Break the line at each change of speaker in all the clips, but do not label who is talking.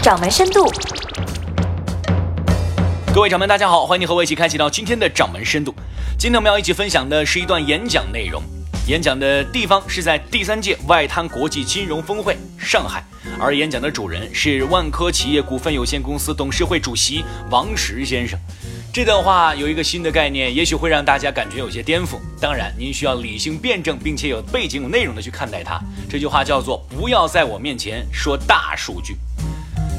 掌门深度。
各位掌门，大家好，欢迎你和我一起开启到今天的掌门深度。今天我们要一起分享的是一段演讲内容，演讲的地方是在第三届外滩国际金融峰会上海，而演讲的主人是万科企业股份有限公司董事会主席王石先生。这段话有一个新的概念，也许会让大家感觉有些颠覆。当然，您需要理性辩证，并且有背景、有内容的去看待它。这句话叫做“不要在我面前说大数据”。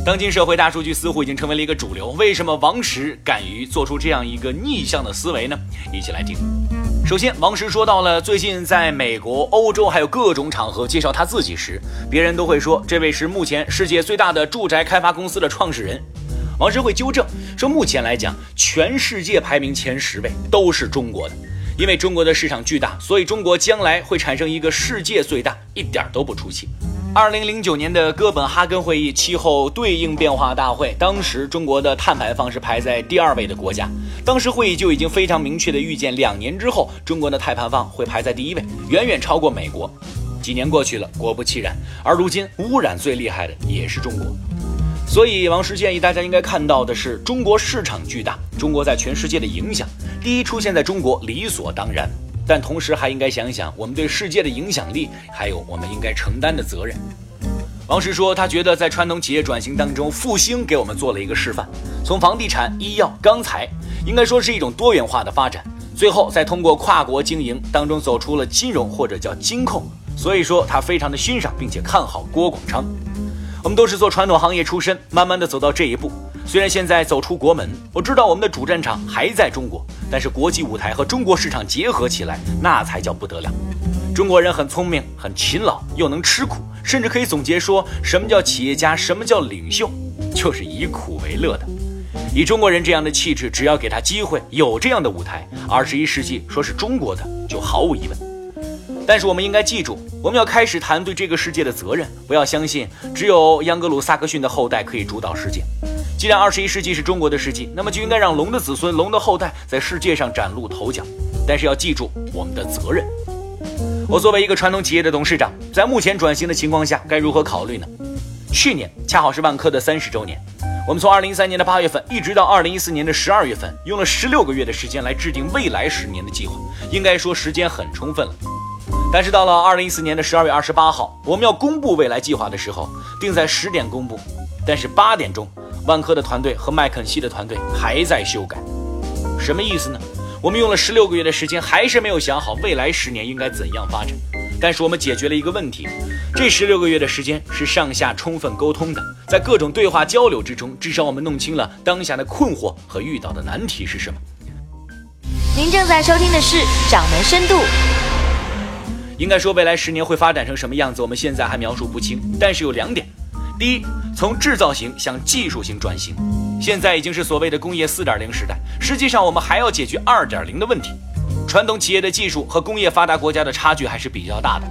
当今社会，大数据似乎已经成为了一个主流。为什么王石敢于做出这样一个逆向的思维呢？一起来听。首先，王石说到了最近在美国、欧洲还有各种场合介绍他自己时，别人都会说这位是目前世界最大的住宅开发公司的创始人。王石会纠正说，目前来讲，全世界排名前十位都是中国的，因为中国的市场巨大，所以中国将来会产生一个世界最大，一点都不出奇。二零零九年的哥本哈根会议气候对应变化大会，当时中国的碳排放是排在第二位的国家，当时会议就已经非常明确的预见，两年之后中国的碳排放会排在第一位，远远超过美国。几年过去了，果不其然，而如今污染最厉害的也是中国。所以，王石建议大家应该看到的是，中国市场巨大，中国在全世界的影响，第一出现在中国理所当然。但同时还应该想想我们对世界的影响力，还有我们应该承担的责任。王石说，他觉得在传统企业转型当中，复兴给我们做了一个示范，从房地产、医药、钢材，应该说是一种多元化的发展，最后再通过跨国经营当中走出了金融或者叫金控。所以说，他非常的欣赏并且看好郭广昌。我们都是做传统行业出身，慢慢的走到这一步。虽然现在走出国门，我知道我们的主战场还在中国，但是国际舞台和中国市场结合起来，那才叫不得了。中国人很聪明，很勤劳，又能吃苦，甚至可以总结说，什么叫企业家，什么叫领袖，就是以苦为乐的。以中国人这样的气质，只要给他机会，有这样的舞台，二十一世纪说是中国的，就毫无疑问。但是我们应该记住，我们要开始谈对这个世界的责任。不要相信只有央格鲁萨克逊的后代可以主导世界。既然二十一世纪是中国的世纪，那么就应该让龙的子孙、龙的后代在世界上崭露头角。但是要记住我们的责任。我作为一个传统企业的董事长，在目前转型的情况下，该如何考虑呢？去年恰好是万科的三十周年，我们从二零一三年的八月份一直到二零一四年的十二月份，用了十六个月的时间来制定未来十年的计划，应该说时间很充分了。但是到了二零一四年的十二月二十八号，我们要公布未来计划的时候，定在十点公布。但是八点钟，万科的团队和麦肯锡的团队还在修改，什么意思呢？我们用了十六个月的时间，还是没有想好未来十年应该怎样发展。但是我们解决了一个问题，这十六个月的时间是上下充分沟通的，在各种对话交流之中，至少我们弄清了当下的困惑和遇到的难题是什么。
您正在收听的是《掌门深度》。
应该说，未来十年会发展成什么样子，我们现在还描述不清。但是有两点：第一，从制造型向技术型转型，现在已经是所谓的工业四点零时代，实际上我们还要解决二点零的问题。传统企业的技术和工业发达国家的差距还是比较大的。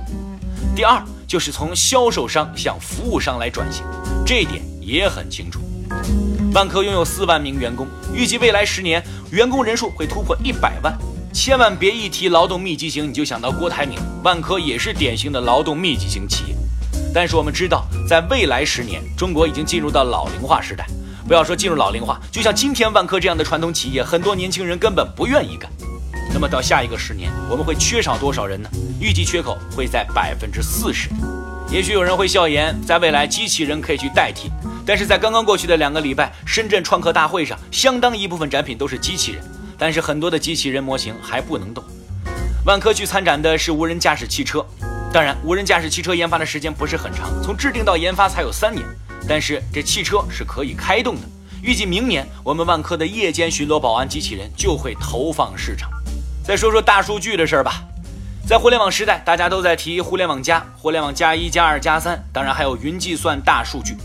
第二，就是从销售商向服务商来转型，这一点也很清楚。万科拥有四万名员工，预计未来十年员工人数会突破一百万。千万别一提劳动密集型，你就想到郭台铭。万科也是典型的劳动密集型企业。但是我们知道，在未来十年，中国已经进入到老龄化时代。不要说进入老龄化，就像今天万科这样的传统企业，很多年轻人根本不愿意干。那么到下一个十年，我们会缺少多少人呢？预计缺口会在百分之四十。也许有人会笑言，在未来机器人可以去代替。但是在刚刚过去的两个礼拜，深圳创客大会上，相当一部分展品都是机器人。但是很多的机器人模型还不能动。万科去参展的是无人驾驶汽车，当然，无人驾驶汽车研发的时间不是很长，从制定到研发才有三年。但是这汽车是可以开动的，预计明年我们万科的夜间巡逻保安机器人就会投放市场。再说说大数据的事儿吧，在互联网时代，大家都在提互联网加、互联网加一加二加三，当然还有云计算、大数据。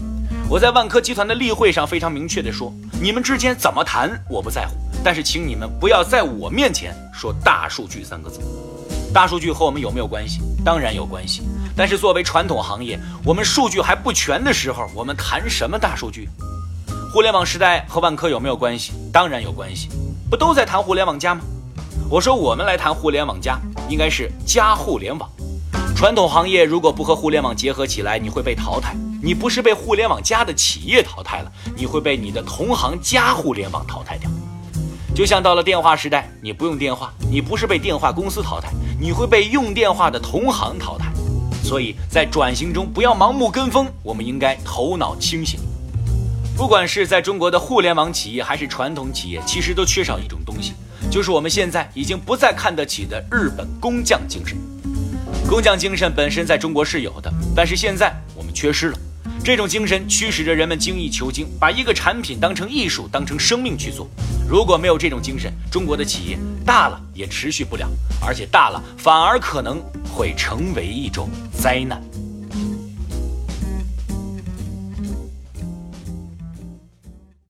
我在万科集团的例会上非常明确地说，你们之间怎么谈我不在乎。但是，请你们不要在我面前说“大数据”三个字。大数据和我们有没有关系？当然有关系。但是，作为传统行业，我们数据还不全的时候，我们谈什么大数据？互联网时代和万科有没有关系？当然有关系。不都在谈互联网加吗？我说，我们来谈互联网加，应该是加互联网。传统行业如果不和互联网结合起来，你会被淘汰。你不是被互联网加的企业淘汰了，你会被你的同行加互联网淘汰掉。就像到了电话时代，你不用电话，你不是被电话公司淘汰，你会被用电话的同行淘汰。所以在转型中，不要盲目跟风，我们应该头脑清醒。不管是在中国的互联网企业，还是传统企业，其实都缺少一种东西，就是我们现在已经不再看得起的日本工匠精神。工匠精神本身在中国是有的，但是现在我们缺失了。这种精神驱使着人们精益求精，把一个产品当成艺术，当成生命去做。如果没有这种精神，中国的企业大了也持续不了，而且大了反而可能会成为一种灾难。